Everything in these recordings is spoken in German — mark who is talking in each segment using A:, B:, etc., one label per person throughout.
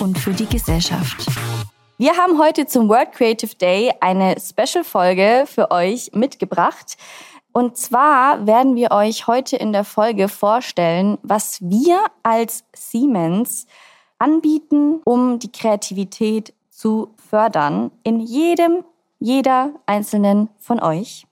A: und für die Gesellschaft. Wir haben heute zum World Creative Day eine Special-Folge für euch mitgebracht. Und zwar werden wir euch heute in der Folge vorstellen, was wir als Siemens anbieten, um die Kreativität zu fördern in jedem, jeder einzelnen von euch.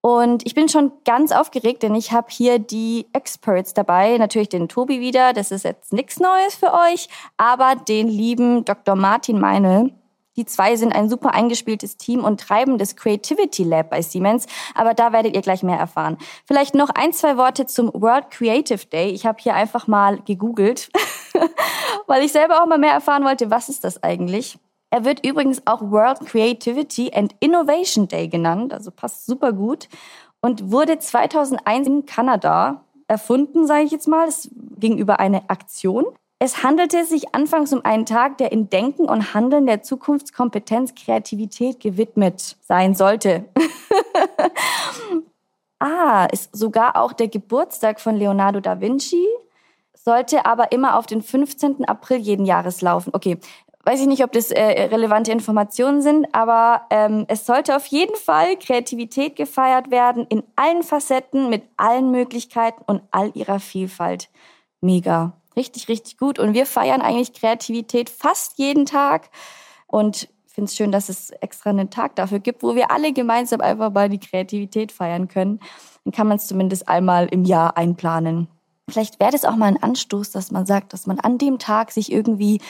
A: Und ich bin schon ganz aufgeregt, denn ich habe hier die Experts dabei. Natürlich den Tobi wieder, das ist jetzt nichts Neues für euch, aber den lieben Dr. Martin Meinl. Die zwei sind ein super eingespieltes Team und treiben das Creativity Lab bei Siemens, aber da werdet ihr gleich mehr erfahren. Vielleicht noch ein, zwei Worte zum World Creative Day. Ich habe hier einfach mal gegoogelt, weil ich selber auch mal mehr erfahren wollte, was ist das eigentlich? Er wird übrigens auch World Creativity and Innovation Day genannt, also passt super gut und wurde 2001 in Kanada erfunden, sage ich jetzt mal. Es ging über eine Aktion. Es handelte sich anfangs um einen Tag, der in Denken und Handeln der Zukunftskompetenz Kreativität gewidmet sein sollte. ah, ist sogar auch der Geburtstag von Leonardo da Vinci, sollte aber immer auf den 15. April jeden Jahres laufen. Okay, weiß ich nicht, ob das äh, relevante Informationen sind, aber ähm, es sollte auf jeden Fall Kreativität gefeiert werden in allen Facetten, mit allen Möglichkeiten und all ihrer Vielfalt. Mega. Richtig, richtig gut. Und wir feiern eigentlich Kreativität fast jeden Tag. Und ich finde es schön, dass es extra einen Tag dafür gibt, wo wir alle gemeinsam einfach mal die Kreativität feiern können. Dann kann man es zumindest einmal im Jahr einplanen. Vielleicht wäre das auch mal ein Anstoß, dass man sagt, dass man an dem Tag sich irgendwie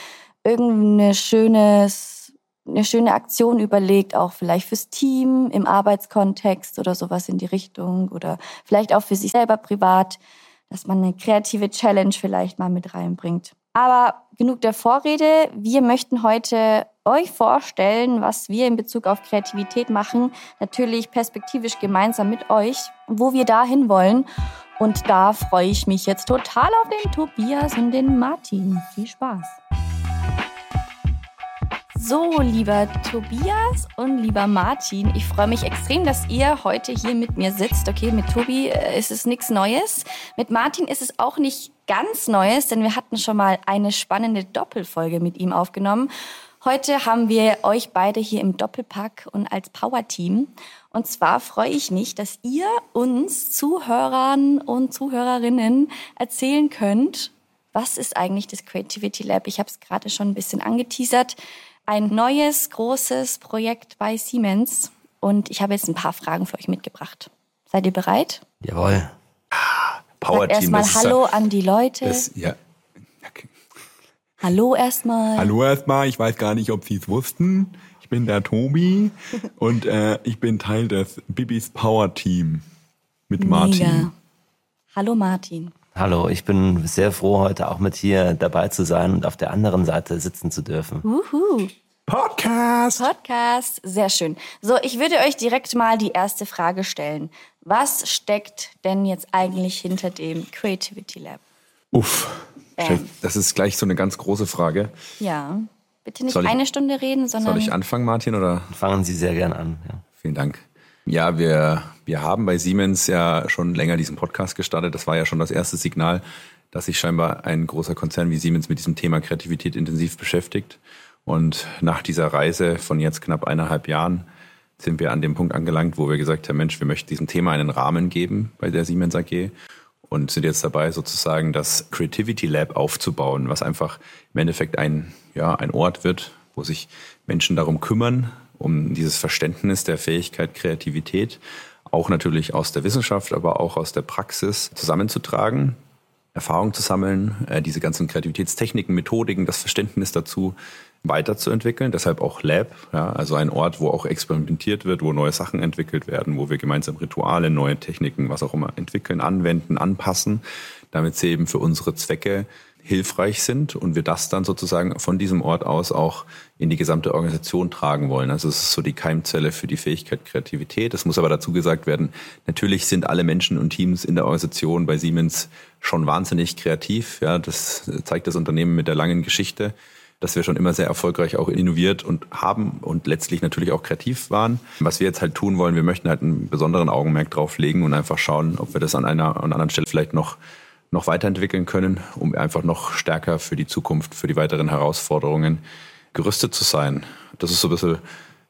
A: irgendeine schönes, eine schöne Aktion überlegt, auch vielleicht fürs Team im Arbeitskontext oder sowas in die Richtung oder vielleicht auch für sich selber privat, dass man eine kreative Challenge vielleicht mal mit reinbringt. Aber genug der Vorrede. Wir möchten heute euch vorstellen, was wir in Bezug auf Kreativität machen. Natürlich perspektivisch gemeinsam mit euch, wo wir dahin wollen. Und da freue ich mich jetzt total auf den Tobias und den Martin. Viel Spaß. So, lieber Tobias und lieber Martin, ich freue mich extrem, dass ihr heute hier mit mir sitzt. Okay, mit Tobi äh, ist es nichts Neues. Mit Martin ist es auch nicht ganz Neues, denn wir hatten schon mal eine spannende Doppelfolge mit ihm aufgenommen. Heute haben wir euch beide hier im Doppelpack und als Power-Team. Und zwar freue ich mich, dass ihr uns Zuhörern und Zuhörerinnen erzählen könnt, was ist eigentlich das Creativity Lab? Ich habe es gerade schon ein bisschen angeteasert ein neues, großes Projekt bei Siemens. Und ich habe jetzt ein paar Fragen für euch mitgebracht. Seid ihr bereit?
B: Jawohl.
A: Power Sagt Team. Erstmal Hallo an die Leute. Das, ja. Okay. Hallo erstmal.
B: Hallo erstmal. Ich weiß gar nicht, ob Sie es wussten. Ich bin der Tobi und äh, ich bin Teil des Bibis Power Team mit Mega. Martin.
A: Hallo Martin.
C: Hallo, ich bin sehr froh, heute auch mit hier dabei zu sein und auf der anderen Seite sitzen zu dürfen.
A: Uhu.
B: Podcast.
A: Podcast, sehr schön. So, ich würde euch direkt mal die erste Frage stellen. Was steckt denn jetzt eigentlich hinter dem Creativity Lab?
B: Uff, Bam. das ist gleich so eine ganz große Frage.
A: Ja, bitte nicht ich, eine Stunde reden, sondern...
B: Soll ich anfangen, Martin, oder?
C: Fangen Sie sehr gern an.
B: Ja. Vielen Dank. Ja, wir, wir haben bei Siemens ja schon länger diesen Podcast gestartet. Das war ja schon das erste Signal, dass sich scheinbar ein großer Konzern wie Siemens mit diesem Thema Kreativität intensiv beschäftigt. Und nach dieser Reise von jetzt knapp eineinhalb Jahren sind wir an dem Punkt angelangt, wo wir gesagt haben, Mensch, wir möchten diesem Thema einen Rahmen geben bei der Siemens AG und sind jetzt dabei, sozusagen das Creativity Lab aufzubauen, was einfach im Endeffekt ein, ja, ein Ort wird, wo sich Menschen darum kümmern, um dieses Verständnis der Fähigkeit Kreativität auch natürlich aus der Wissenschaft, aber auch aus der Praxis zusammenzutragen, Erfahrung zu sammeln, äh, diese ganzen Kreativitätstechniken, Methodiken, das Verständnis dazu weiterzuentwickeln. Deshalb auch Lab, ja, also ein Ort, wo auch experimentiert wird, wo neue Sachen entwickelt werden, wo wir gemeinsam Rituale, neue Techniken, was auch immer entwickeln, anwenden, anpassen. damit sie eben für unsere Zwecke hilfreich sind und wir das dann sozusagen von diesem Ort aus auch in die gesamte Organisation tragen wollen. Also es ist so die Keimzelle für die Fähigkeit Kreativität. Es muss aber dazu gesagt werden, natürlich sind alle Menschen und Teams in der Organisation bei Siemens schon wahnsinnig kreativ. Ja, das zeigt das Unternehmen mit der langen Geschichte dass wir schon immer sehr erfolgreich auch innoviert und haben und letztlich natürlich auch kreativ waren. Was wir jetzt halt tun wollen, wir möchten halt einen besonderen Augenmerk drauf legen und einfach schauen, ob wir das an einer an anderen Stelle vielleicht noch noch weiterentwickeln können, um einfach noch stärker für die Zukunft, für die weiteren Herausforderungen gerüstet zu sein. Das ist so ein bisschen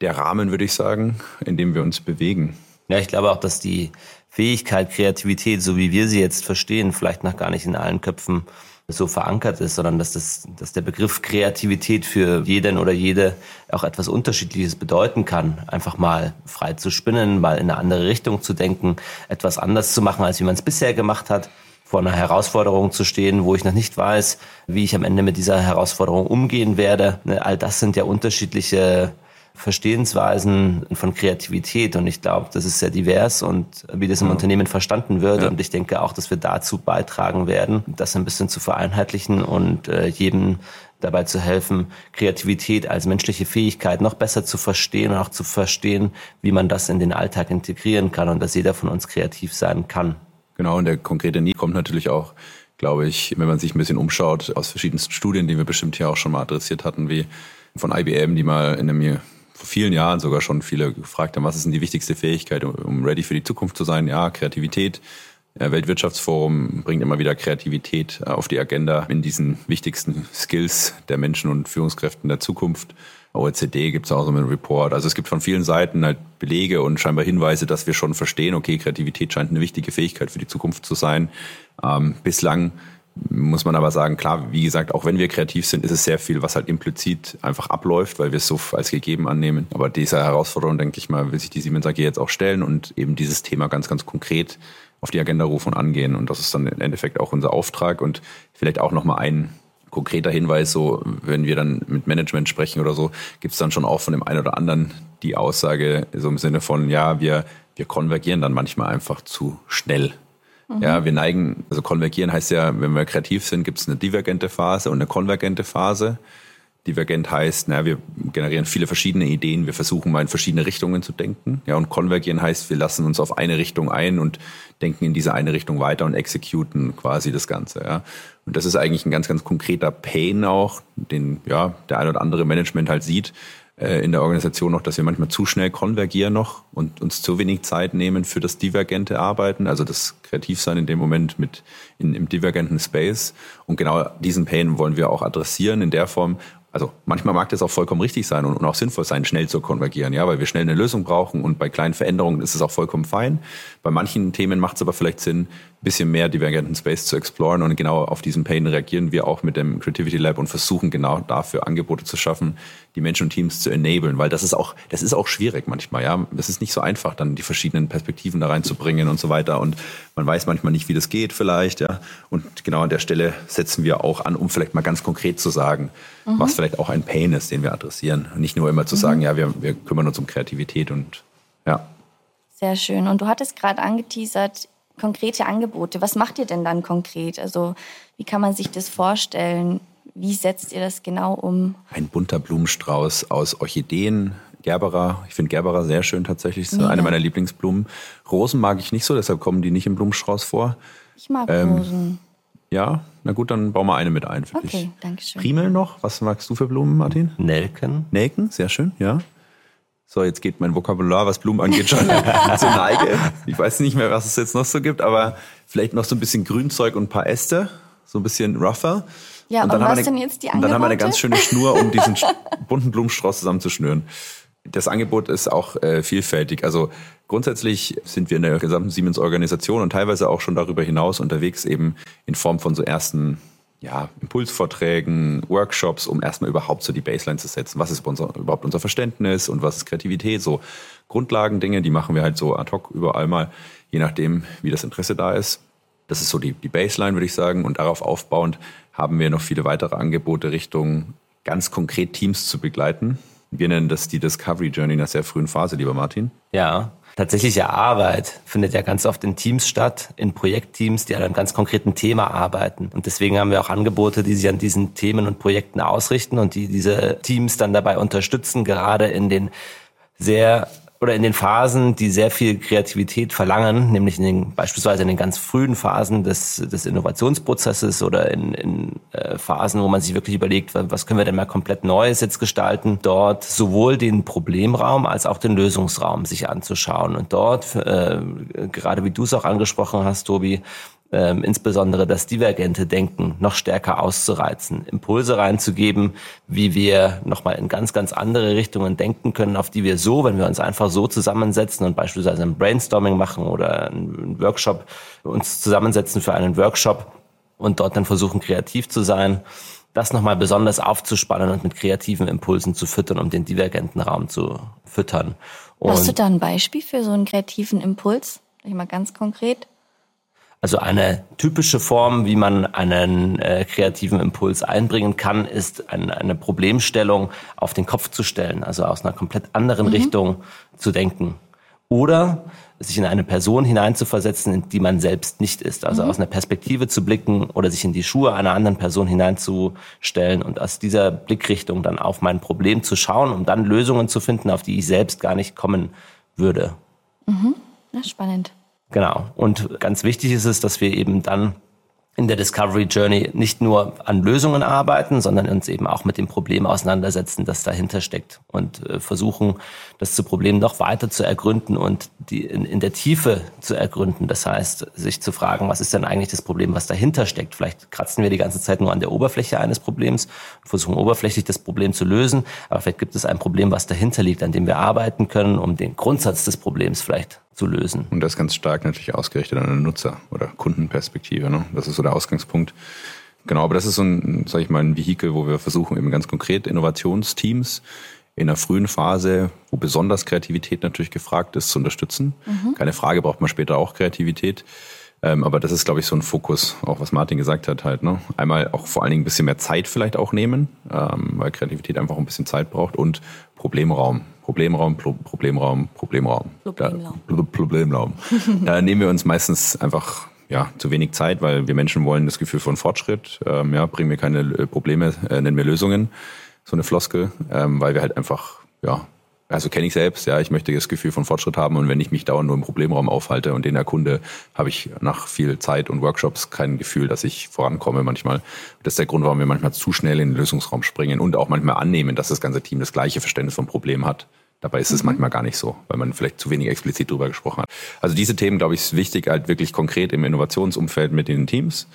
B: der Rahmen, würde ich sagen, in dem wir uns bewegen.
C: Ja, ich glaube auch, dass die Fähigkeit, Kreativität, so wie wir sie jetzt verstehen, vielleicht noch gar nicht in allen Köpfen so verankert ist, sondern dass, das, dass der Begriff Kreativität für jeden oder jede auch etwas Unterschiedliches bedeuten kann. Einfach mal frei zu spinnen, mal in eine andere Richtung zu denken, etwas anders zu machen, als wie man es bisher gemacht hat vor einer Herausforderung zu stehen, wo ich noch nicht weiß, wie ich am Ende mit dieser Herausforderung umgehen werde. All das sind ja unterschiedliche Verstehensweisen von Kreativität und ich glaube, das ist sehr divers und wie das im ja. Unternehmen verstanden wird ja. und ich denke auch, dass wir dazu beitragen werden, das ein bisschen zu vereinheitlichen und äh, jedem dabei zu helfen, Kreativität als menschliche Fähigkeit noch besser zu verstehen und auch zu verstehen, wie man das in den Alltag integrieren kann und dass jeder von uns kreativ sein kann.
B: Genau, und der konkrete Need kommt natürlich auch, glaube ich, wenn man sich ein bisschen umschaut, aus verschiedensten Studien, die wir bestimmt hier auch schon mal adressiert hatten, wie von IBM, die mal in einem vor vielen Jahren sogar schon viele gefragt haben, was ist denn die wichtigste Fähigkeit, um ready für die Zukunft zu sein? Ja, Kreativität. Weltwirtschaftsforum bringt immer wieder Kreativität auf die Agenda in diesen wichtigsten Skills der Menschen und Führungskräften der Zukunft. OECD gibt es auch so einen Report. Also es gibt von vielen Seiten halt Belege und scheinbar Hinweise, dass wir schon verstehen, okay, Kreativität scheint eine wichtige Fähigkeit für die Zukunft zu sein. Ähm, bislang muss man aber sagen, klar, wie gesagt, auch wenn wir kreativ sind, ist es sehr viel, was halt implizit einfach abläuft, weil wir es so als gegeben annehmen. Aber diese Herausforderung, denke ich mal, will sich die Siemens AG jetzt auch stellen und eben dieses Thema ganz, ganz konkret auf die Agenda rufen und angehen. Und das ist dann im Endeffekt auch unser Auftrag und vielleicht auch nochmal ein konkreter Hinweis, so wenn wir dann mit Management sprechen oder so, gibt es dann schon auch von dem einen oder anderen die Aussage so im Sinne von, ja, wir, wir konvergieren dann manchmal einfach zu schnell. Mhm. Ja, wir neigen, also konvergieren heißt ja, wenn wir kreativ sind, gibt es eine divergente Phase und eine konvergente Phase. Divergent heißt, na, wir generieren viele verschiedene Ideen, wir versuchen mal in verschiedene Richtungen zu denken. Ja, und konvergieren heißt, wir lassen uns auf eine Richtung ein und denken in diese eine Richtung weiter und exekuten quasi das Ganze. Ja. Und das ist eigentlich ein ganz, ganz konkreter Pain auch, den ja der ein oder andere Management halt sieht äh, in der Organisation noch, dass wir manchmal zu schnell konvergieren noch und uns zu wenig Zeit nehmen für das divergente Arbeiten, also das Kreativsein in dem Moment mit in, im divergenten Space. Und genau diesen Pain wollen wir auch adressieren in der Form, also manchmal mag das auch vollkommen richtig sein und, und, auch sinnvoll sein, schnell zu konvergieren, ja, weil wir schnell eine Lösung brauchen und bei kleinen Veränderungen ist es auch vollkommen fein. Bei manchen Themen macht es aber vielleicht Sinn, ein bisschen mehr divergenten Space zu exploren und genau auf diesen Pain reagieren wir auch mit dem Creativity Lab und versuchen genau dafür Angebote zu schaffen, die Menschen und Teams zu enablen, weil das ist auch, das ist auch schwierig manchmal, ja. Es ist nicht so einfach, dann die verschiedenen Perspektiven da reinzubringen und so weiter und man weiß manchmal nicht, wie das geht vielleicht, ja. Und genau an der Stelle setzen wir auch an, um vielleicht mal ganz konkret zu sagen, mhm. was vielleicht auch ein Pain ist, den wir adressieren. Und nicht nur immer zu mhm. sagen, ja, wir, wir kümmern uns um Kreativität und ja.
A: Sehr schön. Und du hattest gerade angeteasert, konkrete Angebote. Was macht ihr denn dann konkret? Also wie kann man sich das vorstellen? Wie setzt ihr das genau um?
B: Ein bunter Blumenstrauß aus Orchideen, Gerbera. Ich finde Gerbera sehr schön tatsächlich. Das ist ja. eine meiner Lieblingsblumen. Rosen mag ich nicht so, deshalb kommen die nicht im Blumenstrauß vor.
A: Ich mag ähm, Rosen.
B: Ja, na gut, dann bauen wir eine mit ein für
A: okay, dich. danke schön.
B: Primel noch. Was magst du für Blumen, Martin?
C: Nelken.
B: Nelken, sehr schön, ja. So, jetzt geht mein Vokabular, was Blumen angeht, schon zur Neige. Ich weiß nicht mehr, was es jetzt noch so gibt, aber vielleicht noch so ein bisschen Grünzeug und ein paar Äste, so ein bisschen rougher.
A: Ja, und, und was sind jetzt die Angebote?
B: Und dann haben wir eine ganz schöne Schnur, um diesen bunten Blumenstrauß zusammenzuschnüren. Das Angebot ist auch äh, vielfältig. Also grundsätzlich sind wir in der gesamten Siemens-Organisation und teilweise auch schon darüber hinaus unterwegs, eben in Form von so ersten ja, Impulsvorträgen, Workshops, um erstmal überhaupt so die Baseline zu setzen. Was ist unser, überhaupt unser Verständnis und was ist Kreativität? So Grundlagendinge, die machen wir halt so ad hoc überall mal, je nachdem, wie das Interesse da ist. Das ist so die, die Baseline, würde ich sagen. Und darauf aufbauend haben wir noch viele weitere Angebote Richtung ganz konkret Teams zu begleiten. Wir nennen das die Discovery Journey in einer sehr frühen Phase, lieber Martin.
C: Ja, tatsächliche Arbeit findet ja ganz oft in Teams statt, in Projektteams, die an einem ganz konkreten Thema arbeiten. Und deswegen haben wir auch Angebote, die sich an diesen Themen und Projekten ausrichten und die diese Teams dann dabei unterstützen, gerade in den sehr oder in den Phasen, die sehr viel Kreativität verlangen, nämlich in den, beispielsweise in den ganz frühen Phasen des, des Innovationsprozesses oder in, in äh, Phasen, wo man sich wirklich überlegt, was können wir denn mal komplett Neues jetzt gestalten, dort sowohl den Problemraum als auch den Lösungsraum sich anzuschauen. Und dort, äh, gerade wie du es auch angesprochen hast, Tobi, ähm, insbesondere das divergente Denken noch stärker auszureizen, Impulse reinzugeben, wie wir nochmal in ganz, ganz andere Richtungen denken können, auf die wir so, wenn wir uns einfach so zusammensetzen und beispielsweise ein Brainstorming machen oder einen Workshop, uns zusammensetzen für einen Workshop und dort dann versuchen, kreativ zu sein, das nochmal besonders aufzuspannen und mit kreativen Impulsen zu füttern, um den divergenten Raum zu füttern.
A: Und Hast du da ein Beispiel für so einen kreativen Impuls? Ich mal ganz konkret.
C: Also eine typische Form, wie man einen äh, kreativen Impuls einbringen kann, ist ein, eine Problemstellung auf den Kopf zu stellen, also aus einer komplett anderen mhm. Richtung zu denken. Oder sich in eine Person hineinzuversetzen, in die man selbst nicht ist. Also mhm. aus einer Perspektive zu blicken oder sich in die Schuhe einer anderen Person hineinzustellen und aus dieser Blickrichtung dann auf mein Problem zu schauen, um dann Lösungen zu finden, auf die ich selbst gar nicht kommen würde.
A: Mhm. Ja, spannend.
C: Genau. Und ganz wichtig ist es, dass wir eben dann in der Discovery Journey nicht nur an Lösungen arbeiten, sondern uns eben auch mit dem Problem auseinandersetzen, das dahinter steckt und äh, versuchen, das zu Problem noch weiter zu ergründen und die in, in der Tiefe zu ergründen. Das heißt, sich zu fragen, was ist denn eigentlich das Problem, was dahinter steckt? Vielleicht kratzen wir die ganze Zeit nur an der Oberfläche eines Problems und versuchen oberflächlich das Problem zu lösen, aber vielleicht gibt es ein Problem, was dahinter liegt, an dem wir arbeiten können, um den Grundsatz des Problems vielleicht zu lösen.
B: Und das ganz stark natürlich ausgerichtet an eine Nutzer- oder Kundenperspektive. Ne? Das ist so der Ausgangspunkt. Genau, aber das ist so ein, sage ich mal, ein Vehikel, wo wir versuchen, eben ganz konkret Innovationsteams in der frühen Phase, wo besonders Kreativität natürlich gefragt ist, zu unterstützen. Mhm. Keine Frage, braucht man später auch Kreativität. Ähm, aber das ist, glaube ich, so ein Fokus, auch was Martin gesagt hat, halt. Ne? Einmal auch vor allen Dingen ein bisschen mehr Zeit vielleicht auch nehmen, ähm, weil Kreativität einfach ein bisschen Zeit braucht und Problemraum. Problemraum, Pro Problemraum, Problemraum. Problemraum. Da, Problemraum. da nehmen wir uns meistens einfach ja, zu wenig Zeit, weil wir Menschen wollen das Gefühl von Fortschritt. Ähm, ja, bringen mir keine äh, Probleme, äh, nennen wir Lösungen. So eine Floskel, ähm, weil wir halt einfach ja, also kenne ich selbst, ja, ich möchte das Gefühl von Fortschritt haben und wenn ich mich dauernd nur im Problemraum aufhalte und den erkunde, habe ich nach viel Zeit und Workshops kein Gefühl, dass ich vorankomme manchmal. Das ist der Grund, warum wir manchmal zu schnell in den Lösungsraum springen und auch manchmal annehmen, dass das ganze Team das gleiche Verständnis vom Problem hat. Dabei ist es mhm. manchmal gar nicht so, weil man vielleicht zu wenig explizit drüber gesprochen hat. Also diese Themen, glaube ich, ist wichtig, halt wirklich konkret im Innovationsumfeld mit den Teams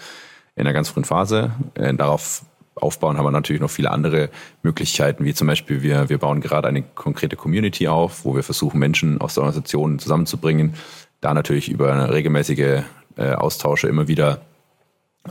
B: in der ganz frühen Phase. Äh, darauf aufbauen, haben wir natürlich noch viele andere Möglichkeiten, wie zum Beispiel wir, wir bauen gerade eine konkrete Community auf, wo wir versuchen, Menschen aus der Organisation zusammenzubringen, da natürlich über regelmäßige äh, Austausche immer wieder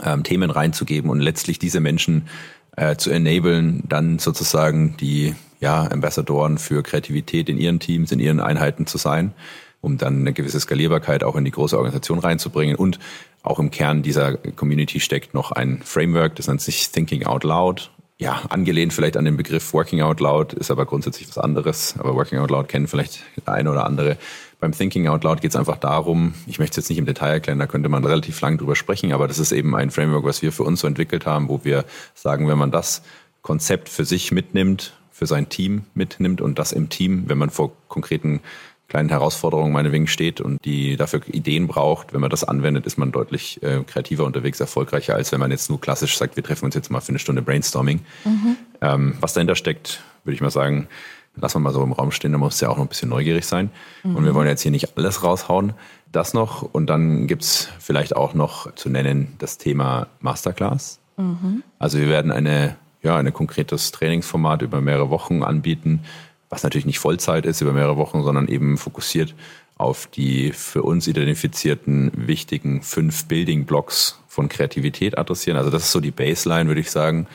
B: ähm, Themen reinzugeben und letztlich diese Menschen äh, zu enablen, dann sozusagen die ja, Ambassadoren für Kreativität in ihren Teams, in ihren Einheiten zu sein, um dann eine gewisse Skalierbarkeit auch in die große Organisation reinzubringen und auch im Kern dieser Community steckt noch ein Framework, das nennt sich Thinking Out Loud. Ja, angelehnt vielleicht an den Begriff Working Out Loud, ist aber grundsätzlich was anderes. Aber Working Out Loud kennen vielleicht der eine oder andere. Beim Thinking Out Loud geht es einfach darum, ich möchte es jetzt nicht im Detail erklären, da könnte man relativ lang drüber sprechen, aber das ist eben ein Framework, was wir für uns so entwickelt haben, wo wir sagen, wenn man das Konzept für sich mitnimmt, für sein Team mitnimmt und das im Team, wenn man vor konkreten kleinen Herausforderungen meinetwegen steht und die dafür Ideen braucht. Wenn man das anwendet, ist man deutlich äh, kreativer unterwegs, erfolgreicher, als wenn man jetzt nur klassisch sagt, wir treffen uns jetzt mal für eine Stunde Brainstorming. Mhm. Ähm, was dahinter steckt, würde ich mal sagen, lassen wir mal so im Raum stehen, da muss ja auch noch ein bisschen neugierig sein. Mhm. Und wir wollen jetzt hier nicht alles raushauen. Das noch und dann gibt's vielleicht auch noch zu nennen das Thema Masterclass. Mhm. Also wir werden eine, ja, ein konkretes Trainingsformat über mehrere Wochen anbieten, was natürlich nicht Vollzeit ist über mehrere Wochen, sondern eben fokussiert auf die für uns identifizierten wichtigen fünf Building Blocks von Kreativität adressieren. Also das ist so die Baseline, würde ich sagen,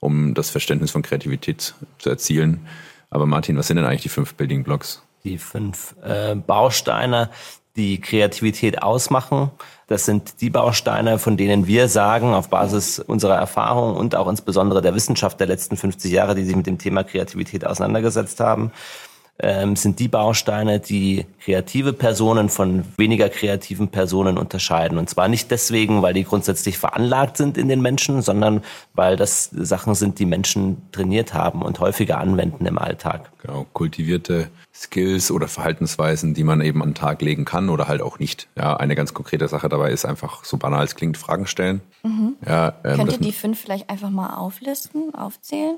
B: um das Verständnis von Kreativität zu erzielen. Aber Martin, was sind denn eigentlich die fünf Building Blocks?
C: Die fünf äh, Bausteine, die Kreativität ausmachen. Das sind die Bausteine, von denen wir sagen, auf Basis unserer Erfahrung und auch insbesondere der Wissenschaft der letzten 50 Jahre, die sich mit dem Thema Kreativität auseinandergesetzt haben, ähm, sind die Bausteine, die kreative Personen von weniger kreativen Personen unterscheiden. Und zwar nicht deswegen, weil die grundsätzlich veranlagt sind in den Menschen, sondern weil das Sachen sind, die Menschen trainiert haben und häufiger anwenden im Alltag.
B: Genau, kultivierte Skills oder Verhaltensweisen, die man eben an den Tag legen kann oder halt auch nicht. Ja, eine ganz konkrete Sache dabei ist einfach, so banal es klingt, Fragen stellen.
A: Mhm. Ja, ähm, Könnt ihr die fünf vielleicht einfach mal auflisten, aufzählen?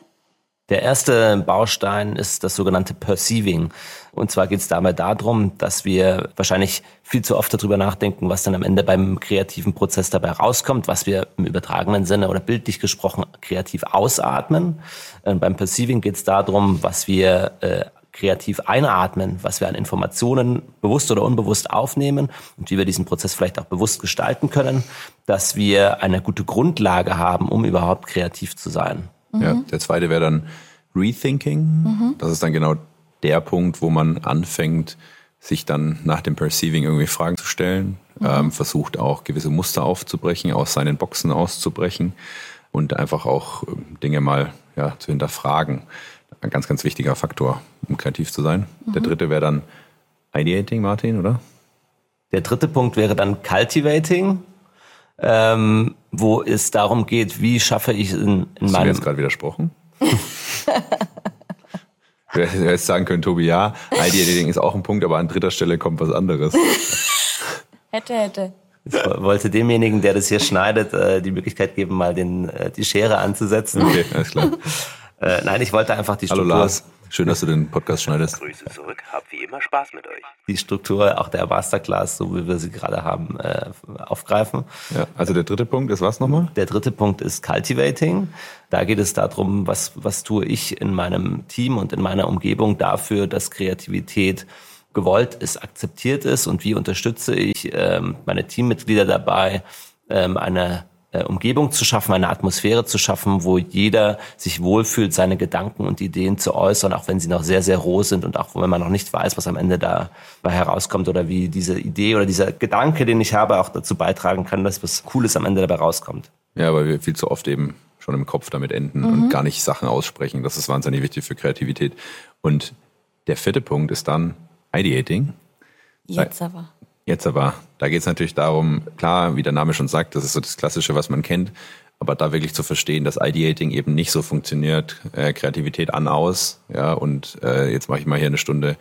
C: Der erste Baustein ist das sogenannte Perceiving. Und zwar geht es dabei darum, dass wir wahrscheinlich viel zu oft darüber nachdenken, was dann am Ende beim kreativen Prozess dabei rauskommt, was wir im übertragenen Sinne oder bildlich gesprochen kreativ ausatmen. Und äh, beim Perceiving geht es darum, was wir äh, kreativ einatmen, was wir an Informationen bewusst oder unbewusst aufnehmen und wie wir diesen Prozess vielleicht auch bewusst gestalten können, dass wir eine gute Grundlage haben, um überhaupt kreativ zu sein.
B: Mhm. Ja, der zweite wäre dann Rethinking. Mhm. Das ist dann genau der Punkt, wo man anfängt, sich dann nach dem Perceiving irgendwie Fragen zu stellen, mhm. ähm, versucht auch gewisse Muster aufzubrechen, aus seinen Boxen auszubrechen und einfach auch ähm, Dinge mal ja, zu hinterfragen. Ein ganz, ganz wichtiger Faktor, um kreativ zu sein. Mhm. Der dritte wäre dann Ideating, Martin, oder?
C: Der dritte Punkt wäre dann Cultivating ähm, wo es darum geht, wie schaffe ich in, in
B: Hast meinem... Du jetzt gerade widersprochen? Du hättest jetzt sagen können, Tobi, ja, ID-Editing ist auch ein Punkt, aber an dritter Stelle kommt was anderes.
A: hätte, hätte.
C: Ich wollte demjenigen, der das hier schneidet, äh, die Möglichkeit geben, mal den, äh, die Schere anzusetzen.
B: Okay, alles klar.
C: Äh, nein, ich wollte einfach die Struktur...
B: Hallo Lars. Schön, dass du den Podcast schneidest.
D: Grüße zurück, hab wie immer Spaß mit euch.
C: Die Struktur auch der Masterclass, so wie wir sie gerade haben, äh, aufgreifen.
B: Ja, also der dritte Punkt ist was nochmal?
C: Der dritte Punkt ist Cultivating. Da geht es darum, was, was tue ich in meinem Team und in meiner Umgebung dafür, dass Kreativität gewollt ist, akzeptiert ist und wie unterstütze ich ähm, meine Teammitglieder dabei, ähm, eine Umgebung zu schaffen, eine Atmosphäre zu schaffen, wo jeder sich wohlfühlt, seine Gedanken und Ideen zu äußern, auch wenn sie noch sehr, sehr roh sind und auch wenn man noch nicht weiß, was am Ende dabei herauskommt oder wie diese Idee oder dieser Gedanke, den ich habe, auch dazu beitragen kann, dass was Cooles am Ende dabei rauskommt.
B: Ja, weil wir viel zu oft eben schon im Kopf damit enden mhm. und gar nicht Sachen aussprechen. Das ist wahnsinnig wichtig für Kreativität. Und der vierte Punkt ist dann Ideating.
A: Jetzt aber.
B: Jetzt aber, da geht es natürlich darum, klar, wie der Name schon sagt, das ist so das Klassische, was man kennt, aber da wirklich zu verstehen, dass Ideating eben nicht so funktioniert, äh, Kreativität an, aus, ja, und äh, jetzt mache ich mal hier eine Stunde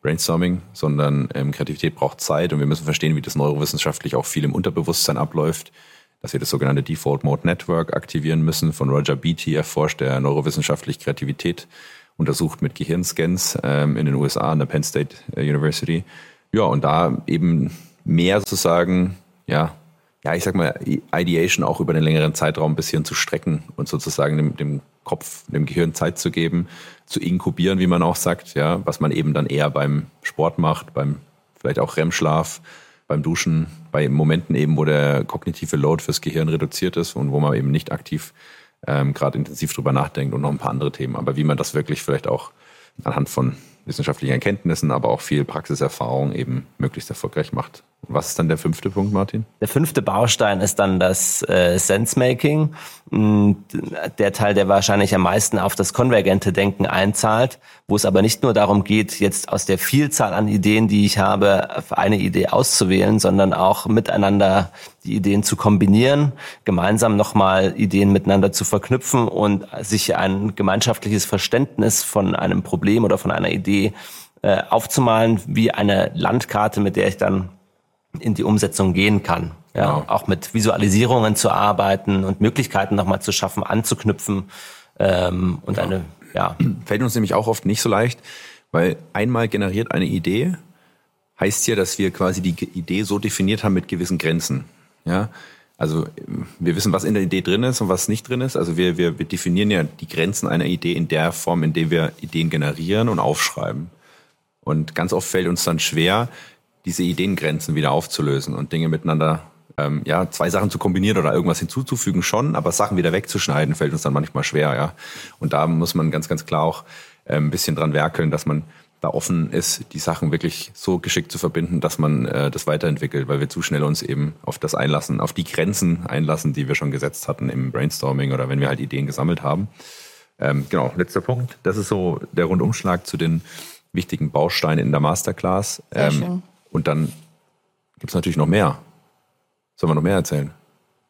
B: Brainstorming, sondern ähm, Kreativität braucht Zeit und wir müssen verstehen, wie das neurowissenschaftlich auch viel im Unterbewusstsein abläuft, dass wir das sogenannte Default Mode Network aktivieren müssen, von Roger Beatty erforscht, der neurowissenschaftlich Kreativität untersucht mit Gehirnscans ähm, in den USA an der Penn State äh, University ja, und da eben mehr sozusagen, ja, ja, ich sag mal, Ideation auch über einen längeren Zeitraum ein bisschen zu strecken und sozusagen dem, dem Kopf, dem Gehirn Zeit zu geben, zu inkubieren, wie man auch sagt, ja, was man eben dann eher beim Sport macht, beim vielleicht auch REM-Schlaf, beim Duschen, bei Momenten eben, wo der kognitive Load fürs Gehirn reduziert ist und wo man eben nicht aktiv ähm, gerade intensiv drüber nachdenkt und noch ein paar andere Themen. Aber wie man das wirklich vielleicht auch anhand von wissenschaftlichen Erkenntnissen, aber auch viel Praxiserfahrung eben möglichst erfolgreich macht. Was ist dann der fünfte Punkt, Martin?
C: Der fünfte Baustein ist dann das äh, Sense-Making. Mm, der Teil, der wahrscheinlich am meisten auf das konvergente Denken einzahlt, wo es aber nicht nur darum geht, jetzt aus der Vielzahl an Ideen, die ich habe, eine Idee auszuwählen, sondern auch miteinander die Ideen zu kombinieren, gemeinsam nochmal Ideen miteinander zu verknüpfen und sich ein gemeinschaftliches Verständnis von einem Problem oder von einer Idee äh, aufzumalen, wie eine Landkarte, mit der ich dann in die Umsetzung gehen kann. Ja, genau. auch mit Visualisierungen zu arbeiten und Möglichkeiten nochmal zu schaffen, anzuknüpfen ähm, und genau. eine, ja.
B: Fällt uns nämlich auch oft nicht so leicht, weil einmal generiert eine Idee, heißt ja, dass wir quasi die Idee so definiert haben mit gewissen Grenzen. Ja, also wir wissen, was in der Idee drin ist und was nicht drin ist. Also wir, wir, wir definieren ja die Grenzen einer Idee in der Form, in der wir Ideen generieren und aufschreiben. Und ganz oft fällt uns dann schwer, diese Ideengrenzen wieder aufzulösen und Dinge miteinander, ähm, ja, zwei Sachen zu kombinieren oder irgendwas hinzuzufügen schon, aber Sachen wieder wegzuschneiden fällt uns dann manchmal schwer, ja. Und da muss man ganz, ganz klar auch äh, ein bisschen dran werkeln, dass man da offen ist, die Sachen wirklich so geschickt zu verbinden, dass man äh, das weiterentwickelt, weil wir zu schnell uns eben auf das einlassen, auf die Grenzen einlassen, die wir schon gesetzt hatten im Brainstorming oder wenn wir halt Ideen gesammelt haben. Ähm, genau, letzter Punkt. Das ist so der Rundumschlag zu den wichtigen Bausteine in der Masterclass. Ähm. Und dann gibt's natürlich noch mehr. Sollen wir noch mehr erzählen?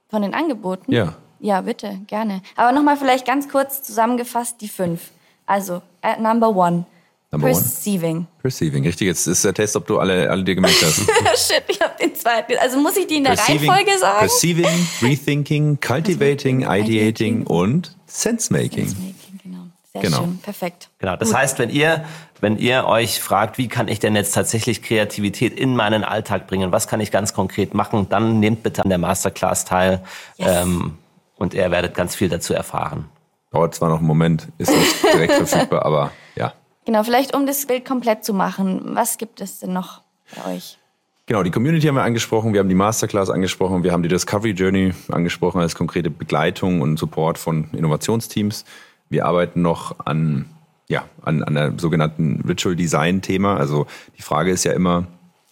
A: Von den Angeboten?
B: Ja.
A: Ja, bitte, gerne. Aber nochmal vielleicht ganz kurz zusammengefasst die fünf. Also, äh, number one.
B: Number one.
A: Perceiving.
B: Perceiving, richtig. Jetzt ist der Test, ob du alle, alle dir gemerkt hast.
A: Shit, ich hab den zweiten. Also muss ich die in der Reihenfolge sagen?
B: Perceiving, Rethinking, Cultivating, Ideating und Sense-Making.
A: Sense-making, genau. Sehr
B: Genau.
A: schön, perfekt.
C: Genau. Das heißt, wenn ihr, wenn ihr euch fragt, wie kann ich denn jetzt tatsächlich Kreativität in meinen Alltag bringen, was kann ich ganz konkret machen, dann nehmt bitte an der Masterclass teil
A: Yes.
C: ähm, und ihr werdet ganz viel dazu erfahren.
B: Dauert zwar noch einen Moment, ist nicht direkt verfügbar, aber ja.
A: Genau, vielleicht um das Bild komplett zu machen. Was gibt es denn noch bei euch?
B: Genau, die Community haben wir angesprochen, wir haben die Masterclass angesprochen, wir haben die Discovery Journey angesprochen als konkrete Begleitung und Support von Innovationsteams. Wir arbeiten noch an, ja, an, an der sogenannten Ritual Design Thema. Also die Frage ist ja immer,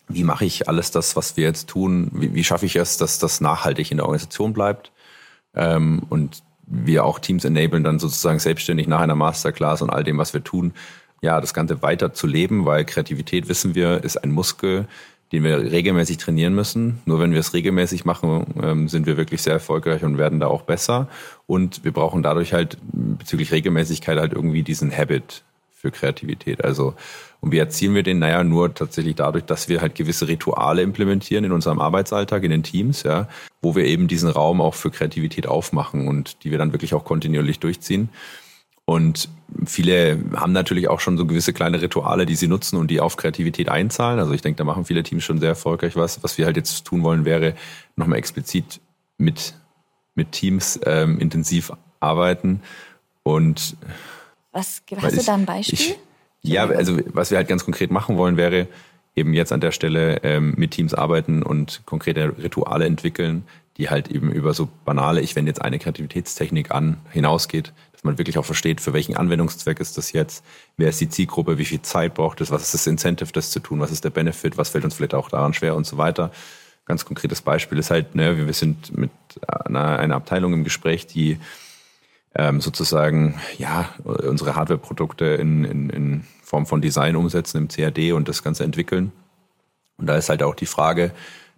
B: wie mache ich alles das, was wir jetzt tun? Wie, wie schaffe ich es, dass das nachhaltig in der Organisation bleibt? Ähm, und wir auch Teams enablen, dann sozusagen selbstständig nach einer Masterclass und all dem, was wir tun, ja, das Ganze weiter zu leben, weil Kreativität, wissen wir, ist ein Muskel, den wir regelmäßig trainieren müssen. Nur wenn wir es regelmäßig machen, ähm, sind wir wirklich sehr erfolgreich und werden da auch besser. Und wir brauchen dadurch halt bezüglich Regelmäßigkeit halt irgendwie diesen Habit für Kreativität. Also, und wie erzielen wir den? Naja, nur tatsächlich dadurch, dass wir halt gewisse Rituale implementieren in unserem Arbeitsalltag, in den Teams, ja, wo wir eben diesen Raum auch für Kreativität aufmachen und die wir dann wirklich auch kontinuierlich durchziehen. Und viele haben natürlich auch schon so gewisse kleine Rituale, die sie nutzen und die auf Kreativität einzahlen. Also ich denke, da machen viele Teams schon sehr erfolgreich was. Was wir halt jetzt tun wollen, wäre nochmal explizit mit, mit Teams ähm, intensiv arbeiten und
A: Was, hast du da ein Beispiel?
B: Ich, ja, also was wir halt ganz konkret machen wollen, wäre eben jetzt an der Stelle ähm, mit Teams arbeiten und konkrete Rituale entwickeln, die halt eben über so banale, ich wende jetzt eine Kreativitätstechnik an, hinausgeht, dass man wirklich auch versteht, für welchen Anwendungszweck ist das jetzt, wer ist die Zielgruppe, wie viel Zeit braucht es, was ist das Incentive, das zu tun, was ist der Benefit, was fällt uns vielleicht auch daran schwer und so weiter. Ganz konkretes Beispiel ist halt, ne, wir sind mit einer, einer Abteilung im Gespräch, die ähm, sozusagen ja unsere Hardware-Produkte in, in, in Form von Design umsetzen im CAD und das Ganze entwickeln. Und da ist halt auch die Frage,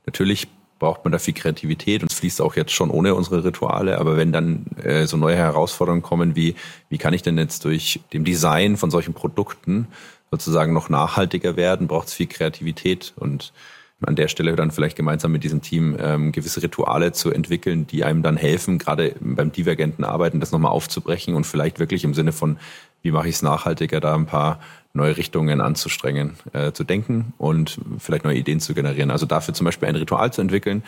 B: natürlich braucht man da viel Kreativität und es fließt auch jetzt schon ohne unsere Rituale, aber wenn dann äh, so neue Herausforderungen kommen, wie wie kann ich denn jetzt durch dem Design von solchen Produkten sozusagen noch nachhaltiger werden, braucht es viel Kreativität und an der Stelle dann vielleicht gemeinsam mit diesem Team ähm, gewisse Rituale zu entwickeln, die einem dann helfen, gerade beim divergenten Arbeiten das nochmal aufzubrechen und vielleicht wirklich im Sinne von, wie mache ich es nachhaltiger, da ein paar neue Richtungen anzustrengen, äh, zu denken und vielleicht neue Ideen zu generieren. Also dafür zum Beispiel ein Ritual zu entwickeln,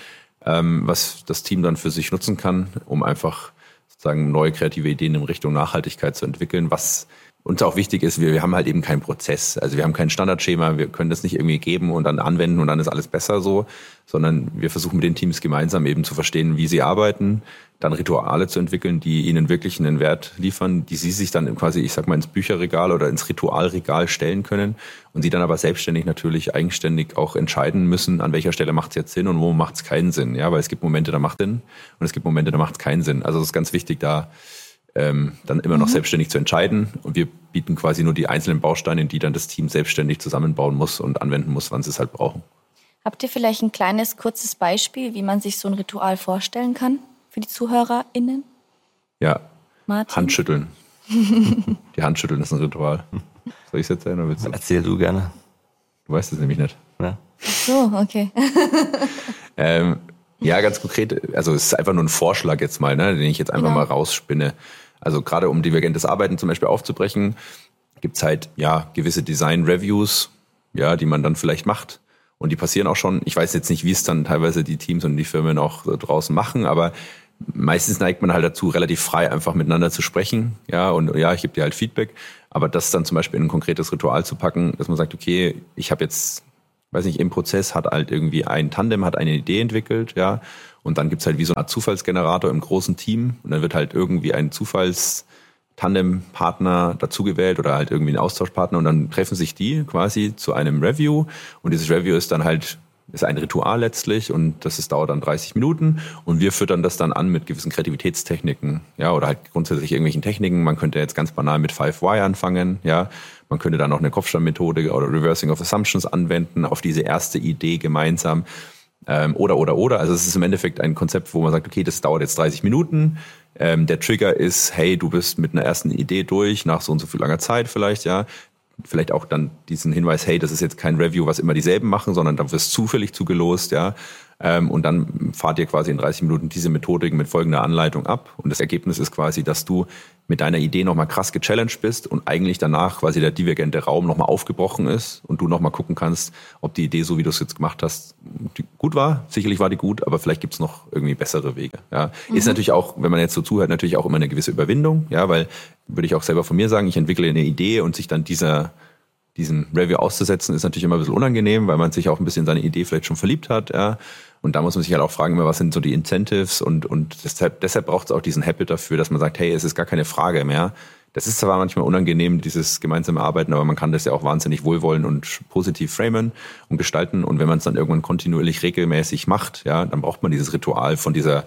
B: ähm, was das Team dann für sich nutzen kann, um einfach sozusagen neue kreative Ideen in Richtung Nachhaltigkeit zu entwickeln, was uns auch wichtig ist, wir, wir haben halt eben keinen Prozess. Also wir haben kein Standardschema, wir können das nicht irgendwie geben und dann anwenden und dann ist alles besser so, sondern wir versuchen mit den Teams gemeinsam eben zu verstehen, wie sie arbeiten, dann Rituale zu entwickeln, die ihnen wirklich einen Wert liefern, die sie sich dann quasi, ich sag mal, ins Bücherregal oder ins Ritualregal stellen können und sie dann aber selbstständig natürlich eigenständig auch entscheiden müssen, an welcher Stelle macht es jetzt Sinn und wo macht es keinen Sinn. Ja, weil es gibt Momente, da macht Sinn und es gibt Momente, da macht es keinen Sinn. Also es ist ganz wichtig, da ähm, dann immer noch selbstständig zu entscheiden. Und wir bieten quasi nur die einzelnen Bausteine, die dann das Team selbstständig zusammenbauen muss und anwenden muss, wann sie es halt brauchen.
A: Habt ihr vielleicht ein kleines, kurzes Beispiel, wie man sich so ein Ritual vorstellen kann für die ZuhörerInnen?
B: Ja,
A: Martin?
B: Handschütteln. die Handschütteln ist ein Ritual. Soll ich es erzählen oder willst du?
C: Erzähl du gerne.
B: Du weißt es nämlich nicht.
C: Ja?
A: So, okay.
B: Ähm, ja, ganz konkret, also es ist einfach nur ein Vorschlag jetzt mal, ne, den ich jetzt einfach
A: Genau.
B: mal rausspinne. Also gerade um divergentes Arbeiten zum Beispiel aufzubrechen, gibt's halt ja gewisse Design-Reviews, ja, die man dann vielleicht macht. Und die passieren auch schon. Ich weiß jetzt nicht, wie es dann teilweise die Teams und die Firmen auch äh, draußen machen, aber meistens neigt man halt dazu, relativ frei einfach miteinander zu sprechen. Ja, und ja, ich gebe dir halt Feedback. Aber das dann zum Beispiel in ein konkretes Ritual zu packen, dass man sagt, okay, ich habe jetzt weiß nicht, im Prozess hat halt irgendwie ein Tandem, hat eine Idee entwickelt, ja, und dann gibt's halt wie so eine Art Zufallsgenerator im großen Team. Und dann wird halt irgendwie ein Zufalls-Tandem-Partner dazugewählt oder halt irgendwie ein Austauschpartner. Und dann treffen sich die quasi zu einem Review. Und dieses Review ist dann halt ist ein Ritual letztlich. Und das ist, dauert dann 30 Minuten. Und wir füttern das dann an mit gewissen Kreativitätstechniken, ja, oder halt grundsätzlich irgendwelchen Techniken. Man könnte jetzt ganz banal mit 5Y anfangen, ja. Man könnte dann noch eine Kopfstandmethode oder Reversing of Assumptions anwenden auf diese erste Idee gemeinsam. Ähm, oder, oder, oder. Also es ist im Endeffekt ein Konzept, wo man sagt, okay, das dauert jetzt 30 Minuten. Ähm, der Trigger ist, hey, du bist mit einer ersten Idee durch, nach so und so viel langer Zeit vielleicht, ja vielleicht auch dann diesen Hinweis, hey, das ist jetzt kein Review, was immer dieselben machen, sondern da wirst zufällig zugelost, ja. Ähm, und dann fahrt ihr quasi in 30 Minuten diese Methodik mit folgender Anleitung ab. Und das Ergebnis ist quasi, dass du mit deiner Idee nochmal krass gechallenged bist und eigentlich danach quasi der divergente Raum nochmal aufgebrochen ist und du nochmal gucken kannst, ob die Idee, so wie du es jetzt gemacht hast, gut war. Sicherlich war die gut, aber vielleicht gibt's noch irgendwie bessere Wege. Ja. Mhm. Ist natürlich auch, wenn man jetzt so zuhört, natürlich auch immer eine gewisse Überwindung, ja, weil würde ich auch selber von mir sagen, ich entwickle eine Idee und sich dann dieser diesem Review auszusetzen, ist natürlich immer ein bisschen unangenehm, weil man sich auch ein bisschen in seine Idee vielleicht schon verliebt hat. Ja. Und da muss man sich halt auch fragen, was sind so die Incentives und, und deshalb, deshalb braucht es auch diesen Habit dafür, dass man sagt, hey, es ist gar keine Frage mehr. Das ist zwar manchmal unangenehm, dieses gemeinsame Arbeiten, aber man kann das ja auch wahnsinnig wohlwollend und positiv framen und gestalten. Und wenn man es dann irgendwann kontinuierlich regelmäßig macht, ja, dann braucht man dieses Ritual von dieser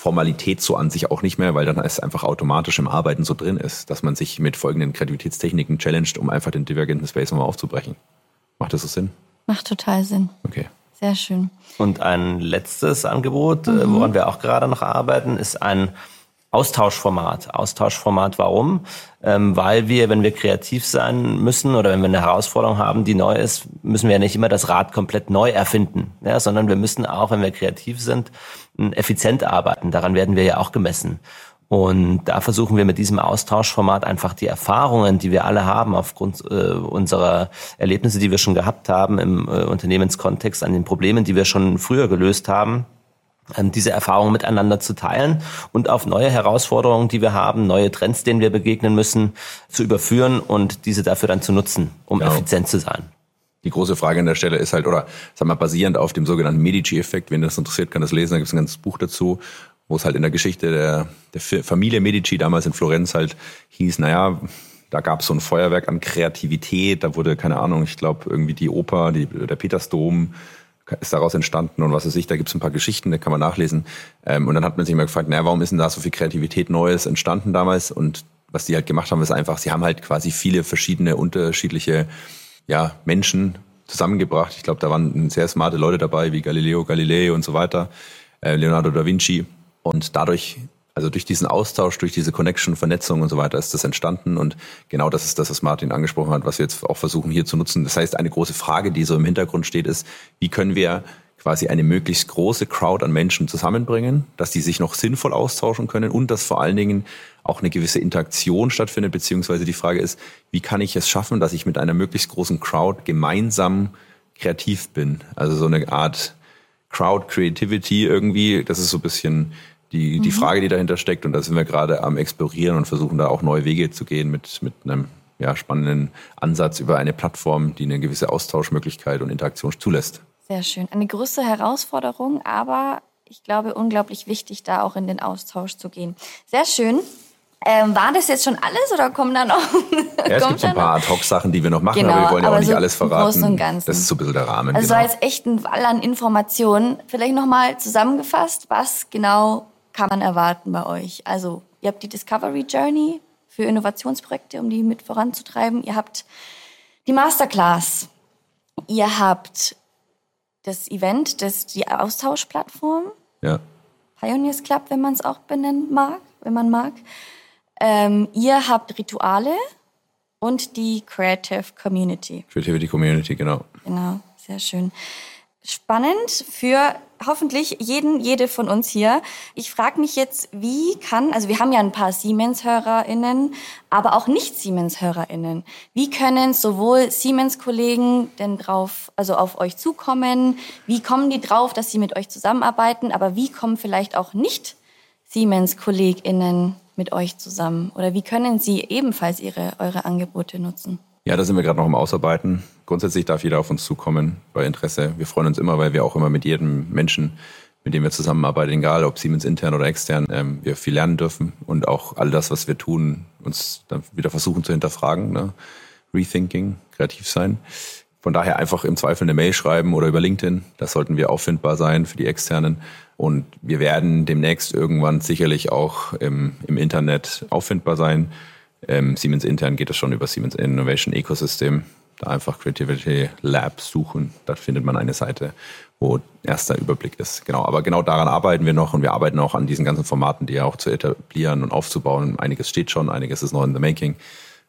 B: Formalität so an sich auch nicht mehr, weil dann es einfach automatisch im Arbeiten so drin ist, dass man sich mit folgenden Kreativitätstechniken challenged, um einfach den divergenten Space nochmal aufzubrechen. Macht das so Sinn?
A: Macht total Sinn.
B: Okay.
A: Sehr schön.
C: Und ein letztes Angebot, mhm. woran wir auch gerade noch arbeiten, ist ein Austauschformat. Austauschformat warum? Ähm, weil wir, wenn wir kreativ sein müssen oder wenn wir eine Herausforderung haben, die neu ist, müssen wir ja nicht immer das Rad komplett neu erfinden, ja, sondern wir müssen auch, wenn wir kreativ sind, effizient arbeiten. Daran werden wir ja auch gemessen. Und da versuchen wir mit diesem Austauschformat einfach die Erfahrungen, die wir alle haben, aufgrund äh, unserer Erlebnisse, die wir schon gehabt haben im äh, Unternehmenskontext, an den Problemen, die wir schon früher gelöst haben, diese Erfahrungen miteinander zu teilen und auf neue Herausforderungen, die wir haben, neue Trends, denen wir begegnen müssen, zu überführen und diese dafür dann zu nutzen, um genau. effizient zu sein.
B: Die große Frage an der Stelle ist halt, oder sag mal, basierend auf dem sogenannten Medici-Effekt, wenn das interessiert, kann das lesen, da gibt es ein ganzes Buch dazu, wo es halt in der Geschichte der, der Familie Medici damals in Florenz halt hieß, naja, da gab es so ein Feuerwerk an Kreativität, da wurde, keine Ahnung, ich glaube, irgendwie die Oper, die, der Petersdom, ist daraus entstanden und was weiß ich, da gibt es ein paar Geschichten, da kann man nachlesen. Ähm, und dann hat man sich mal gefragt, naja, warum ist denn da so viel Kreativität Neues entstanden damals? Und was die halt gemacht haben, ist einfach, sie haben halt quasi viele verschiedene, unterschiedliche ja, Menschen zusammengebracht. Ich glaube, da waren sehr smarte Leute dabei, wie Galileo Galilei und so weiter, äh, Leonardo da Vinci. Und dadurch also durch diesen Austausch, durch diese Connection, Vernetzung und so weiter ist das entstanden. Und genau das ist das, was Martin angesprochen hat, was wir jetzt auch versuchen hier zu nutzen. Das heißt, eine große Frage, die so im Hintergrund steht, ist, wie können wir quasi eine möglichst große Crowd an Menschen zusammenbringen, dass die sich noch sinnvoll austauschen können und dass vor allen Dingen auch eine gewisse Interaktion stattfindet, beziehungsweise die Frage ist, wie kann ich es schaffen, dass ich mit einer möglichst großen Crowd gemeinsam kreativ bin? Also so eine Art Crowd Creativity irgendwie, das ist so ein bisschen die, die mhm. Frage, die dahinter steckt. Und da sind wir gerade am Explorieren und versuchen da auch neue Wege zu gehen mit, mit einem ja, spannenden Ansatz über eine Plattform, die eine gewisse Austauschmöglichkeit und Interaktion zulässt.
A: Sehr schön. Eine größere Herausforderung, aber ich glaube, unglaublich wichtig, da auch in den Austausch zu gehen. Sehr schön. Ähm, war das jetzt schon alles oder kommen da noch?
B: Ja, es gibt so ein paar Ad-Hoc-Sachen, die wir noch machen, genau, aber wir wollen ja auch nicht so alles verraten. Das ist so ein bisschen der Rahmen.
A: Also genau. als echten Wall an Informationen. Vielleicht nochmal zusammengefasst, was genau kann man erwarten bei euch? Also, ihr habt die Discovery Journey für Innovationsprojekte, um die mit voranzutreiben. Ihr habt die Masterclass. Ihr habt das Event, das, die Austauschplattform.
B: Ja.
A: Pioneers Club, wenn man es auch benennen mag, wenn man mag. Ähm, ihr habt Rituale und die Creative Community.
B: Creativity Community, genau.
A: Genau, sehr schön spannend für hoffentlich jeden, jede von uns hier. Ich frage mich jetzt, wie kann, also wir haben ja ein paar Siemens-HörerInnen, aber auch nicht Siemens-HörerInnen. Wie können sowohl Siemens-Kollegen denn drauf, also auf euch zukommen? Wie kommen die drauf, dass sie mit euch zusammenarbeiten? Aber wie kommen vielleicht auch nicht Siemens-KollegInnen mit euch zusammen? Oder wie können sie ebenfalls ihre, eure Angebote nutzen?
B: Ja, da sind wir gerade noch im Ausarbeiten. Grundsätzlich darf jeder auf uns zukommen bei Interesse. Wir freuen uns immer, weil wir auch immer mit jedem Menschen, mit dem wir zusammenarbeiten, egal ob Siemens intern oder extern, ähm, wir viel lernen dürfen und auch all das, was wir tun, uns dann wieder versuchen zu hinterfragen. Ne? Rethinking, kreativ sein. Von daher einfach im Zweifel eine Mail schreiben oder über LinkedIn. Das sollten wir auffindbar sein für die Externen. Und wir werden demnächst irgendwann sicherlich auch im, im Internet auffindbar sein. Ähm, Siemens intern geht es schon über Siemens Innovation Ecosystem. Da einfach Creativity Lab suchen. Da findet man eine Seite, wo erster Überblick ist. Genau. Aber genau daran arbeiten wir noch und wir arbeiten auch an diesen ganzen Formaten, die ja auch zu etablieren und aufzubauen. Einiges steht schon, einiges ist noch in the making.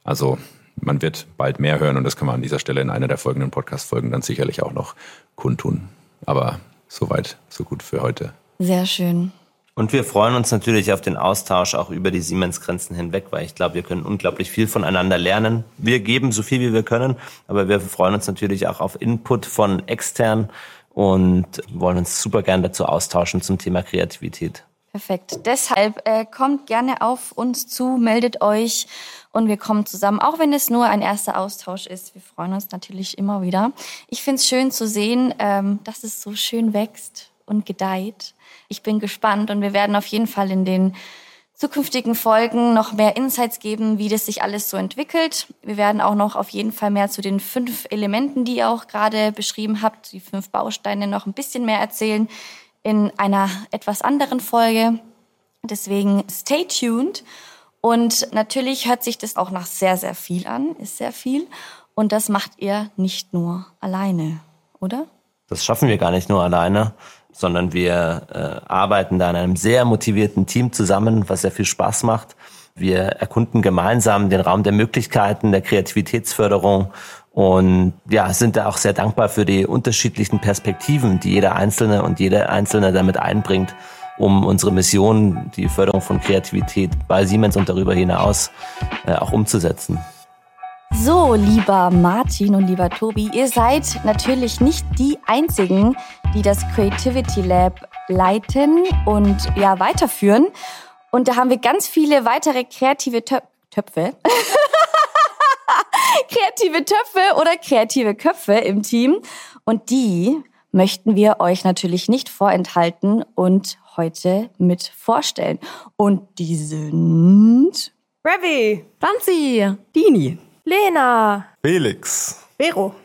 B: Also man wird bald mehr hören und das kann man an dieser Stelle in einer der folgenden Podcast-Folgen dann sicherlich auch noch kundtun. Aber soweit, so gut für heute.
A: Sehr schön.
C: Und wir freuen uns natürlich auf den Austausch auch über die Siemens-Grenzen hinweg, weil ich glaube, wir können unglaublich viel voneinander lernen. Wir geben so viel, wie wir können, aber wir freuen uns natürlich auch auf Input von extern und wollen uns super gern dazu austauschen zum Thema Kreativität.
A: Perfekt. Deshalb äh, kommt gerne auf uns zu, meldet euch und wir kommen zusammen, auch wenn es nur ein erster Austausch ist. Wir freuen uns natürlich immer wieder. Ich finde es schön zu sehen, ähm, dass es so schön wächst und gedeiht. Ich bin gespannt und wir werden auf jeden Fall in den zukünftigen Folgen noch mehr Insights geben, wie das sich alles so entwickelt. Wir werden auch noch auf jeden Fall mehr zu den fünf Elementen, die ihr auch gerade beschrieben habt, die fünf Bausteine noch ein bisschen mehr erzählen in einer etwas anderen Folge. Deswegen stay tuned. Und natürlich hört sich das auch nach sehr, sehr viel an, ist sehr viel. Und das macht ihr nicht nur alleine, oder?
C: Das schaffen wir gar nicht nur alleine, sondern wir äh, arbeiten da in einem sehr motivierten Team zusammen, was sehr viel Spaß macht. Wir erkunden gemeinsam den Raum der Möglichkeiten, der Kreativitätsförderung und ja, sind da auch sehr dankbar für die unterschiedlichen Perspektiven, die jeder Einzelne und jede Einzelne damit einbringt, um unsere Mission, die Förderung von Kreativität bei Siemens und darüber hinaus äh, auch umzusetzen.
A: So, lieber Martin und lieber Tobi, ihr seid natürlich nicht die Einzigen, die das Creativity Lab leiten und ja weiterführen. Und da haben wir ganz viele weitere kreative Töp Töpfe. kreative Töpfe oder kreative Köpfe im Team. Und die möchten wir euch natürlich nicht vorenthalten und heute mit vorstellen. Und die sind
E: Revi,
F: Franzi,
E: Dini,
F: Lena,
G: Felix,
E: Vero.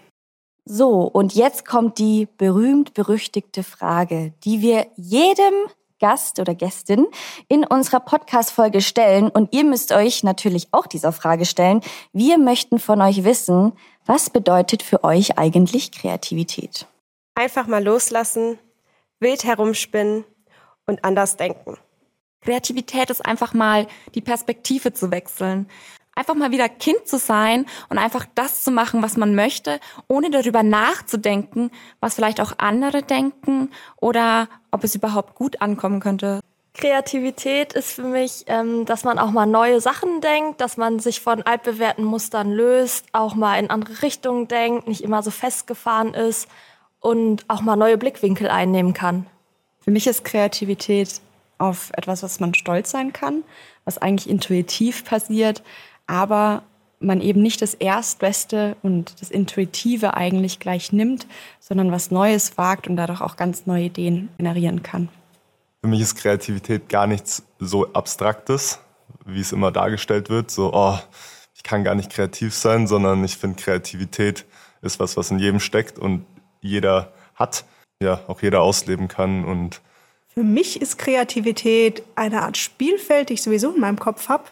A: So, und jetzt kommt die berühmt-berüchtigte Frage, die wir jedem Gast oder Gästin in unserer Podcast-Folge stellen. Und ihr müsst euch natürlich auch dieser Frage stellen. Wir möchten von euch wissen, was bedeutet für euch eigentlich Kreativität?
E: Einfach mal loslassen, wild herumspinnen und anders denken.
F: Kreativität ist einfach mal die Perspektive zu wechseln. Einfach mal wieder Kind zu sein und einfach das zu machen, was man möchte, ohne darüber nachzudenken, was vielleicht auch andere denken oder ob es überhaupt gut ankommen könnte.
H: Kreativität ist für mich, ähm, dass man auch mal neue Sachen denkt, dass man sich von altbewährten Mustern löst, auch mal in andere Richtungen denkt, nicht immer so festgefahren ist und auch mal neue Blickwinkel einnehmen kann.
I: Für mich ist Kreativität auf etwas, was man stolz sein kann, was eigentlich intuitiv passiert, aber man eben nicht das Erstbeste und das Intuitive eigentlich gleich nimmt, sondern was Neues wagt und dadurch auch ganz neue Ideen generieren kann.
G: Für mich ist Kreativität gar nichts so Abstraktes, wie es immer dargestellt wird. So, oh, ich kann gar nicht kreativ sein, sondern ich finde, Kreativität ist was, was in jedem steckt und jeder hat, ja, auch jeder ausleben kann. Und
J: Für mich ist Kreativität eine Art Spielfeld, die ich sowieso in meinem Kopf habe.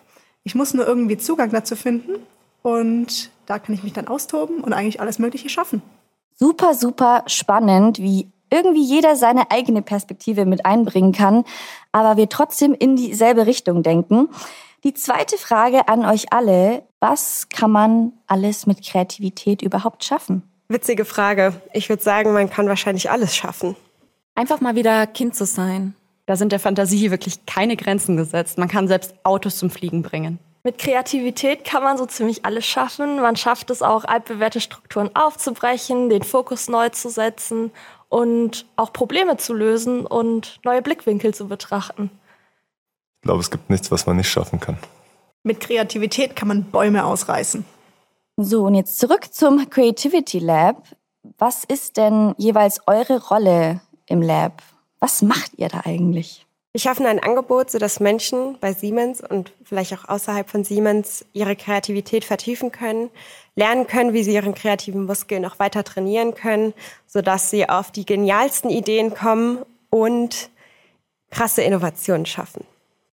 J: Ich muss nur irgendwie Zugang dazu finden und da kann ich mich dann austoben und eigentlich alles Mögliche schaffen.
A: Super, super spannend, wie irgendwie jeder seine eigene Perspektive mit einbringen kann, aber wir trotzdem in dieselbe Richtung denken. Die zweite Frage an euch alle, was kann man alles mit Kreativität überhaupt schaffen?
E: Witzige Frage. Ich würde sagen, man kann wahrscheinlich alles schaffen.
F: Einfach mal wieder Kind zu sein.
I: Da sind der Fantasie wirklich keine Grenzen gesetzt. Man kann selbst Autos zum Fliegen bringen.
H: Mit Kreativität kann man so ziemlich alles schaffen. Man schafft es auch, altbewährte Strukturen aufzubrechen, den Fokus neu zu setzen und auch Probleme zu lösen und neue Blickwinkel zu betrachten.
G: ich glaube, es gibt nichts, was man nicht schaffen kann.
J: Mit Kreativität kann man Bäume ausreißen.
A: So, und jetzt zurück zum Creativity Lab. Was ist denn jeweils eure Rolle im Lab? Was macht ihr da eigentlich?
E: Wir schaffen ein Angebot, sodass Menschen bei Siemens und vielleicht auch außerhalb von Siemens ihre Kreativität vertiefen können, lernen können, wie sie ihren kreativen Muskel noch weiter trainieren können, sodass sie auf die genialsten Ideen kommen und krasse Innovationen schaffen.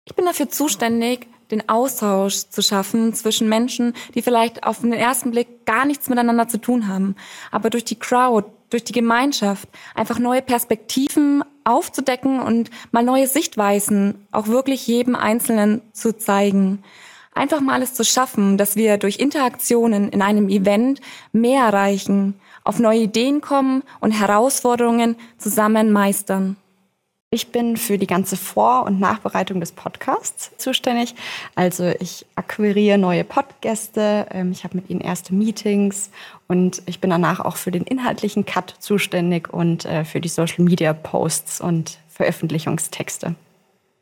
F: Ich bin dafür zuständig, den Austausch zu schaffen zwischen Menschen, die vielleicht auf den ersten Blick gar nichts miteinander zu tun haben, aber durch die Crowd, durch die Gemeinschaft einfach neue Perspektiven aufzudecken und mal neue Sichtweisen auch wirklich jedem Einzelnen zu zeigen. Einfach mal alles zu schaffen, dass wir durch Interaktionen in einem Event mehr erreichen, auf neue Ideen kommen und Herausforderungen zusammen meistern.
I: Ich bin für die ganze Vor- und Nachbereitung des Podcasts zuständig. Also ich akquiriere neue Podgäste, ähm, ich habe mit ihnen erste Meetings und ich bin danach auch für den inhaltlichen Cut zuständig und äh, für die Social-Media-Posts und Veröffentlichungstexte.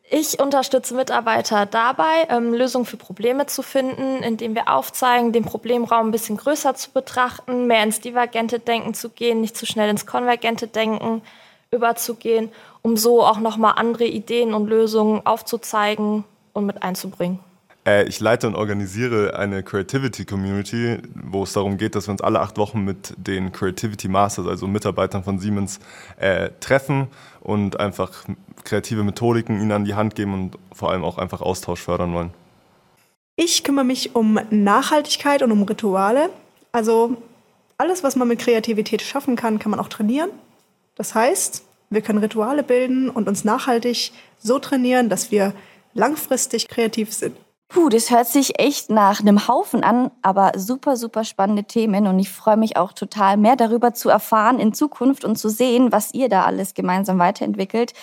H: Ich unterstütze Mitarbeiter dabei, ähm, Lösungen für Probleme zu finden, indem wir aufzeigen, den Problemraum ein bisschen größer zu betrachten, mehr ins divergente Denken zu gehen, nicht zu schnell ins konvergente Denken überzugehen, um so auch nochmal andere Ideen und Lösungen aufzuzeigen und mit einzubringen.
G: Äh, ich leite und organisiere eine Creativity Community, wo es darum geht, dass wir uns alle acht Wochen mit den Creativity Masters, also Mitarbeitern von Siemens, äh, treffen und einfach kreative Methodiken ihnen an die Hand geben und vor allem auch einfach Austausch fördern wollen.
J: Ich kümmere mich um Nachhaltigkeit und um Rituale. Also alles, was man mit Kreativität schaffen kann, kann man auch trainieren. Das heißt, wir können Rituale bilden und uns nachhaltig so trainieren, dass wir langfristig kreativ sind.
A: Puh, das hört sich echt nach einem Haufen an, aber super, super spannende Themen und ich freue mich auch total mehr darüber zu erfahren in Zukunft und zu sehen, was ihr da alles gemeinsam weiterentwickelt.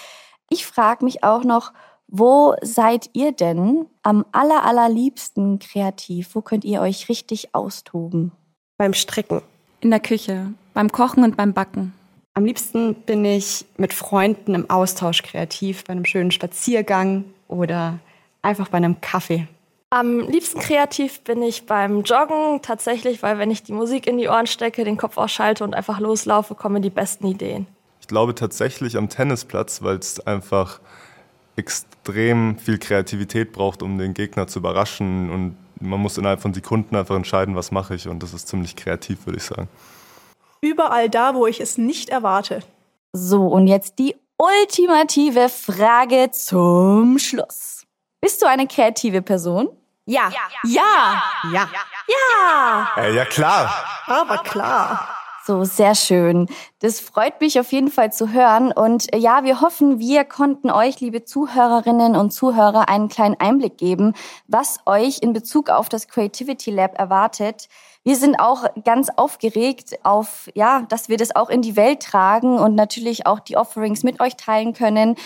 A: Ich frage mich auch noch, wo seid ihr denn am aller, allerliebsten kreativ? Wo könnt ihr euch richtig austoben?
E: Beim Stricken.
F: In der Küche, beim Kochen und beim Backen.
I: Am liebsten bin ich mit Freunden im Austausch kreativ, bei einem schönen Spaziergang oder einfach bei einem Kaffee.
H: Am liebsten kreativ bin ich beim Joggen tatsächlich, weil wenn ich die Musik in die Ohren stecke, den Kopf ausschalte und einfach loslaufe, kommen die besten Ideen.
G: Ich glaube tatsächlich am Tennisplatz, weil es einfach extrem viel Kreativität braucht, um den Gegner zu überraschen und man muss innerhalb von Sekunden einfach entscheiden, was mache ich und das ist ziemlich kreativ, würde ich sagen.
J: Überall da, wo ich es nicht erwarte.
A: So, und jetzt die ultimative Frage zum Schluss. Bist du eine kreative Person?
E: Ja.
A: Ja.
J: Ja.
A: Ja.
G: Äh, ja klar.
J: Aber klar.
A: So, sehr schön. Das freut mich auf jeden Fall zu hören. Und äh, ja, wir hoffen, wir konnten euch, liebe Zuhörerinnen und Zuhörer, einen kleinen Einblick geben, was euch in Bezug auf das Creativity Lab erwartet. Wir sind auch ganz aufgeregt auf, ja, dass wir das auch in die Welt tragen und natürlich auch die Offerings mit euch teilen können.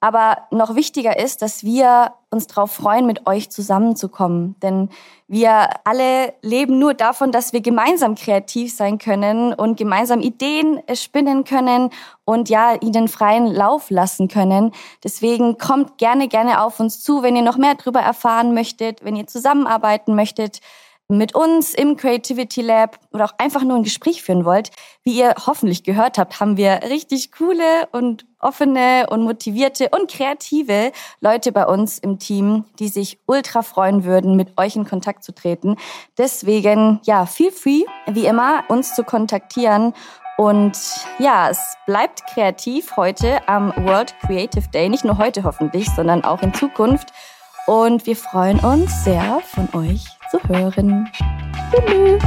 A: Aber noch wichtiger ist, dass wir uns darauf freuen, mit euch zusammenzukommen. Denn wir alle leben nur davon, dass wir gemeinsam kreativ sein können und gemeinsam Ideen spinnen können und ja, ihnen freien Lauf lassen können. Deswegen kommt gerne, gerne auf uns zu, wenn ihr noch mehr darüber erfahren möchtet, wenn ihr zusammenarbeiten möchtet mit uns im Creativity Lab oder auch einfach nur ein Gespräch führen wollt, wie ihr hoffentlich gehört habt, haben wir richtig coole und offene und motivierte und kreative Leute bei uns im Team, die sich ultra freuen würden, mit euch in Kontakt zu treten. Deswegen, ja, feel free, wie immer, uns zu kontaktieren. Und ja, es bleibt kreativ heute am World Creative Day. Nicht nur heute hoffentlich, sondern auch in Zukunft. Und wir freuen uns sehr, von euch zu hören. Tschüss.